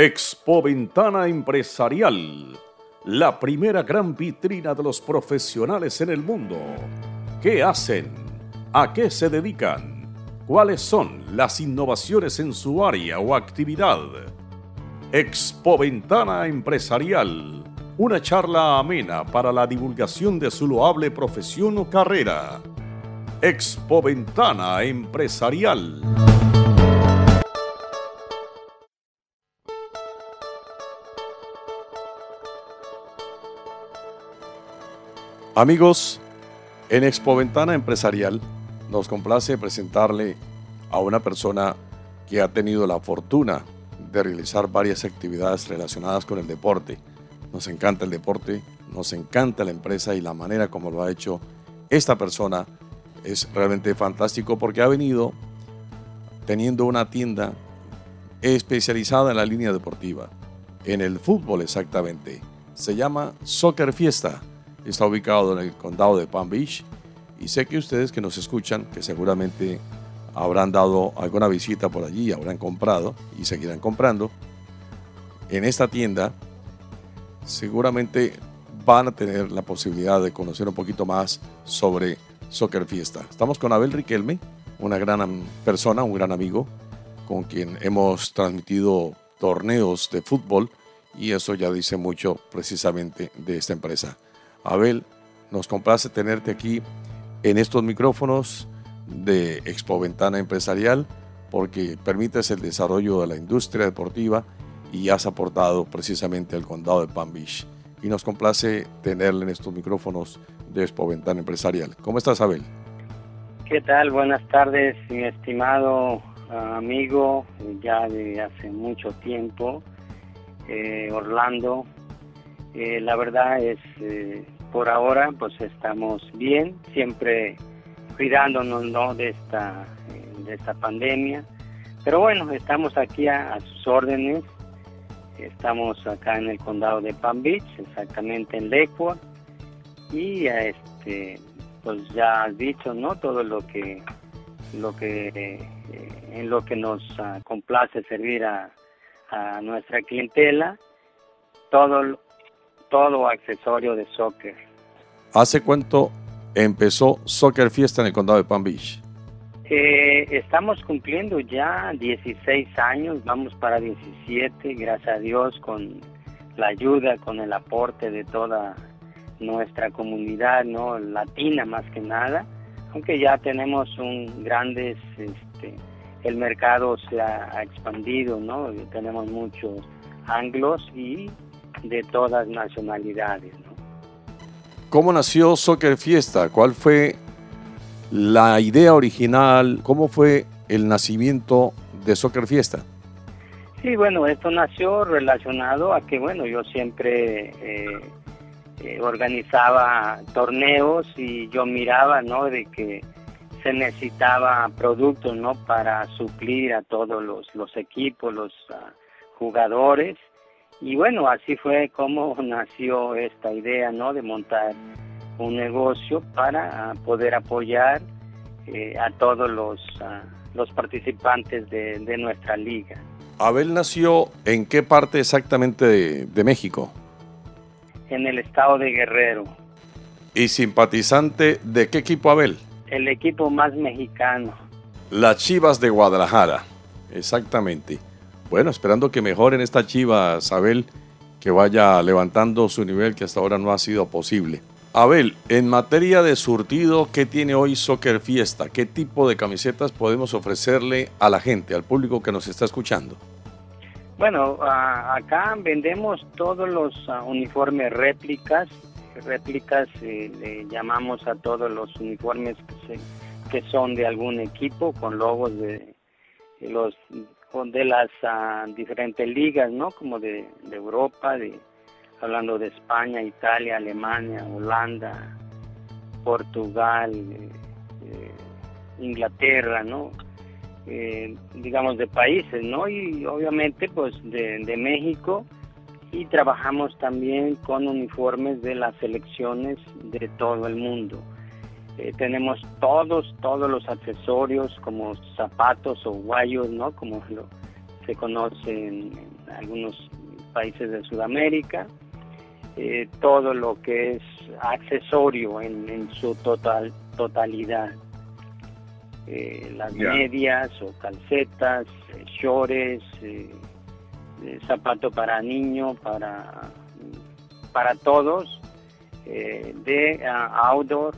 Expo Ventana Empresarial, la primera gran vitrina de los profesionales en el mundo. ¿Qué hacen? ¿A qué se dedican? ¿Cuáles son las innovaciones en su área o actividad? Expo Ventana Empresarial, una charla amena para la divulgación de su loable profesión o carrera. Expo Ventana Empresarial. Amigos, en Expo Ventana Empresarial nos complace presentarle a una persona que ha tenido la fortuna de realizar varias actividades relacionadas con el deporte. Nos encanta el deporte, nos encanta la empresa y la manera como lo ha hecho esta persona es realmente fantástico porque ha venido teniendo una tienda especializada en la línea deportiva, en el fútbol exactamente. Se llama Soccer Fiesta está ubicado en el condado de Palm Beach y sé que ustedes que nos escuchan, que seguramente habrán dado alguna visita por allí, habrán comprado y seguirán comprando, en esta tienda seguramente van a tener la posibilidad de conocer un poquito más sobre Soccer Fiesta. Estamos con Abel Riquelme, una gran persona, un gran amigo, con quien hemos transmitido torneos de fútbol y eso ya dice mucho precisamente de esta empresa. Abel, nos complace tenerte aquí en estos micrófonos de Expo Ventana Empresarial porque permites el desarrollo de la industria deportiva y has aportado precisamente al condado de Palm Beach. Y nos complace tenerle en estos micrófonos de Expo Ventana Empresarial. ¿Cómo estás, Abel? ¿Qué tal? Buenas tardes, mi estimado amigo, ya de hace mucho tiempo, eh, Orlando. Eh, la verdad es, eh, por ahora, pues estamos bien, siempre cuidándonos ¿no? de, esta, eh, de esta pandemia. Pero bueno, estamos aquí a, sus órdenes. Estamos acá en el condado de Palm Beach, exactamente en Lakewood. Y este, pues ya has dicho, ¿no? Todo lo que, lo que, en lo que nos ah, complace servir a, a nuestra clientela. Todo todo accesorio de soccer. ¿Hace cuánto empezó Soccer Fiesta en el condado de Palm Beach? Eh, estamos cumpliendo ya 16 años, vamos para 17, gracias a Dios, con la ayuda, con el aporte de toda nuestra comunidad, no latina más que nada, aunque ya tenemos un grandes, este, el mercado se ha, expandido, no, tenemos muchos anglos y de todas nacionalidades. ¿no? ¿Cómo nació Soccer Fiesta? ¿Cuál fue la idea original? ¿Cómo fue el nacimiento de Soccer Fiesta? Sí, bueno, esto nació relacionado a que, bueno, yo siempre eh, eh, organizaba torneos y yo miraba, ¿no? De que se necesitaba productos, ¿no? Para suplir a todos los, los equipos, los uh, jugadores y bueno, así fue como nació esta idea, ¿no? De montar un negocio para ah, poder apoyar eh, a todos los, ah, los participantes de, nuestra liga. Abel nació en qué parte exactamente de, de México? En el estado de Guerrero. ¿Y simpatizante de qué equipo Abel? El equipo más mexicano. Las Chivas de Guadalajara, exactamente. Bueno, esperando que mejoren esta chiva, Abel, que vaya levantando su nivel que hasta ahora no ha sido posible. Abel, en materia de surtido, ¿qué tiene hoy Soccer Fiesta? ¿Qué tipo de camisetas podemos ofrecerle a la gente, al público que nos está escuchando? Bueno, acá vendemos todos los uniformes réplicas. Réplicas eh, le llamamos a todos los uniformes que, que son de algún equipo con logos de los de las ah, diferentes ligas, ¿no? Como de, Europa, de, hablando de España, Italia, Alemania, Holanda, Portugal, eh, eh, Inglaterra, ¿no? Eh, digamos de países, ¿no? Y obviamente pues de, de México y trabajamos también con uniformes de las selecciones de todo el mundo. Eh, tenemos todos, todos los accesorios como zapatos o guayos, ¿no? Como lo, se conoce en, algunos países de Sudamérica, eh, todo lo que es accesorio en, su total totalidad. Eh, las medias o calcetas, eh, shorts, zapato para niño, para, para todos, de outdoor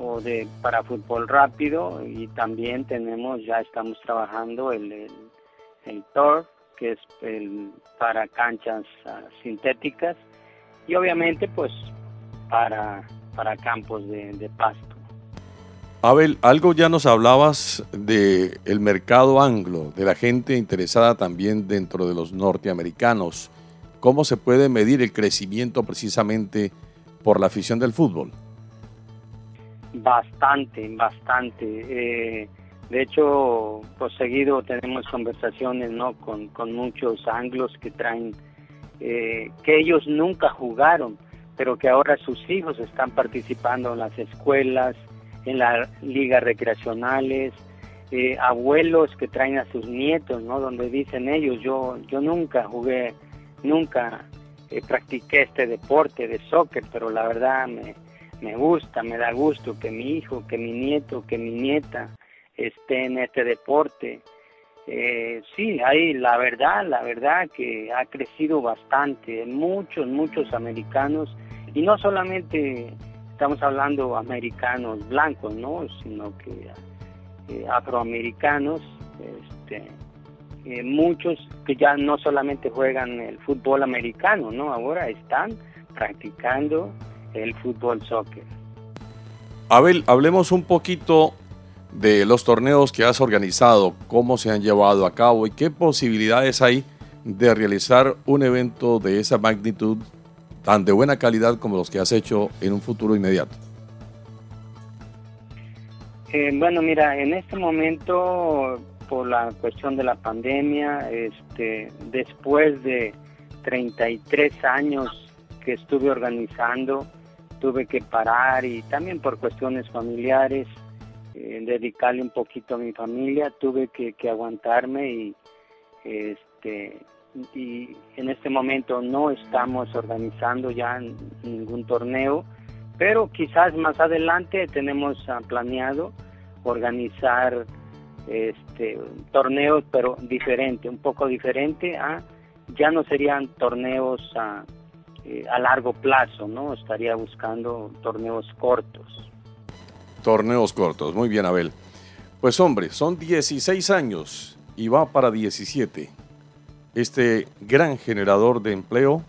o de para fútbol rápido y también tenemos, ya estamos trabajando el, el, turf, que es el, para canchas ah, sintéticas y obviamente pues para, para campos de, pasto. Abel, algo ya nos hablabas de el mercado anglo, de la gente interesada también dentro de los norteamericanos. ¿Cómo se puede medir el crecimiento precisamente por la afición del fútbol? Bastante, bastante. Eh, de hecho, pues seguido tenemos conversaciones ¿no? con, con muchos anglos que traen eh, que ellos nunca jugaron, pero que ahora sus hijos están participando en las escuelas, en las ligas recreacionales, eh, abuelos que traen a sus nietos, ¿no? Donde dicen ellos, yo, yo nunca jugué, nunca eh, practiqué este deporte de soccer, pero la verdad me, me gusta, me da gusto que mi hijo, que mi nieto, que mi nieta esté en este deporte eh, sí, hay la verdad, la verdad que ha crecido bastante, muchos, muchos americanos, y no solamente estamos hablando americanos blancos, ¿no? Sino que eh, afroamericanos, este, eh, muchos que ya no solamente juegan el fútbol americano, ¿no? Ahora están practicando el fútbol soccer. Abel, hablemos un poquito de los torneos que has organizado, cómo se han llevado a cabo y qué posibilidades hay de realizar un evento de esa magnitud, tan de buena calidad como los que has hecho en un futuro inmediato. Eh, bueno, mira, en este momento, por la cuestión de la pandemia, este, después de 33 años que estuve organizando, tuve que parar y también por cuestiones familiares, eh, dedicarle un poquito a mi familia, tuve que, aguantarme y este y en este momento no estamos organizando ya ningún torneo, pero quizás más adelante tenemos ah, planeado organizar este torneos pero diferente, un poco diferente a ya no serían torneos a, eh, a largo plazo, ¿no? Estaría buscando torneos cortos. Torneos cortos. Muy bien, Abel. Pues hombre, son 16 años y va para 17. Este gran generador de empleo,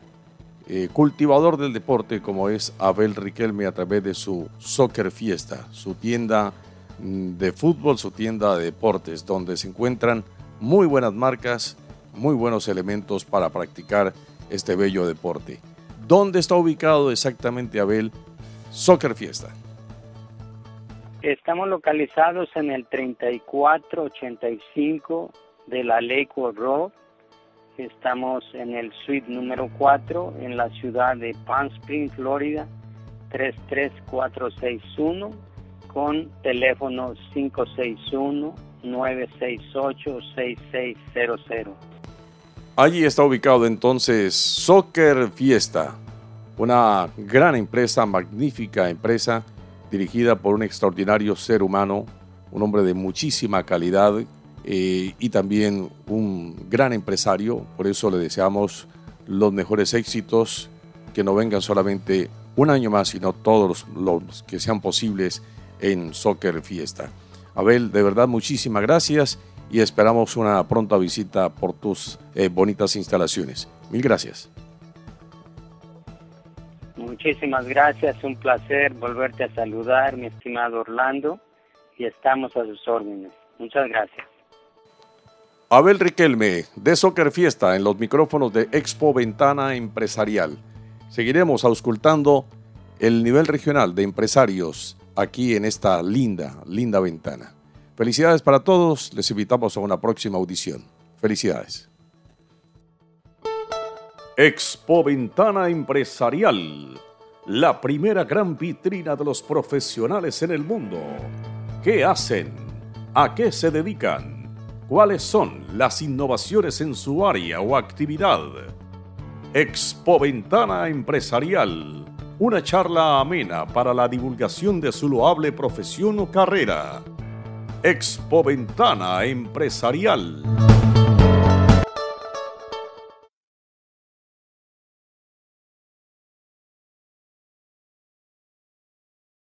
eh, cultivador del deporte como es Abel Riquelme a través de su Soccer Fiesta, su tienda mm, de fútbol, su tienda de deportes, donde se encuentran muy buenas marcas, muy buenos elementos para practicar este bello deporte. ¿Dónde está ubicado exactamente Abel Soccer Fiesta? Estamos localizados en el 3485 de la Lakewood Road. Estamos en el suite número 4 en la ciudad de Palm Springs, Florida, 33461 con teléfono 561-968-6600. Allí está ubicado entonces Soccer Fiesta, una gran empresa, magnífica empresa dirigida por un extraordinario ser humano, un hombre de muchísima calidad eh, y también un gran empresario. Por eso le deseamos los mejores éxitos, que no vengan solamente un año más, sino todos los, que sean posibles en Soccer Fiesta. Abel, de verdad muchísimas gracias y esperamos una pronta visita por tus eh, bonitas instalaciones. Mil gracias. Muchísimas gracias, un placer volverte a saludar, mi estimado Orlando, y estamos a sus órdenes. Muchas gracias. Abel Riquelme, de Soccer Fiesta, en los micrófonos de Expo Ventana Empresarial. Seguiremos auscultando el nivel regional de empresarios aquí en esta linda, linda ventana. Felicidades para todos, les invitamos a una próxima audición. Felicidades. Expo Ventana Empresarial, la primera gran vitrina de los profesionales en el mundo. ¿Qué hacen? ¿A qué se dedican? cuáles son las innovaciones en su área o actividad. Expo Ventana Empresarial, una charla amena para la divulgación de su loable profesión o carrera. Expo Ventana Empresarial.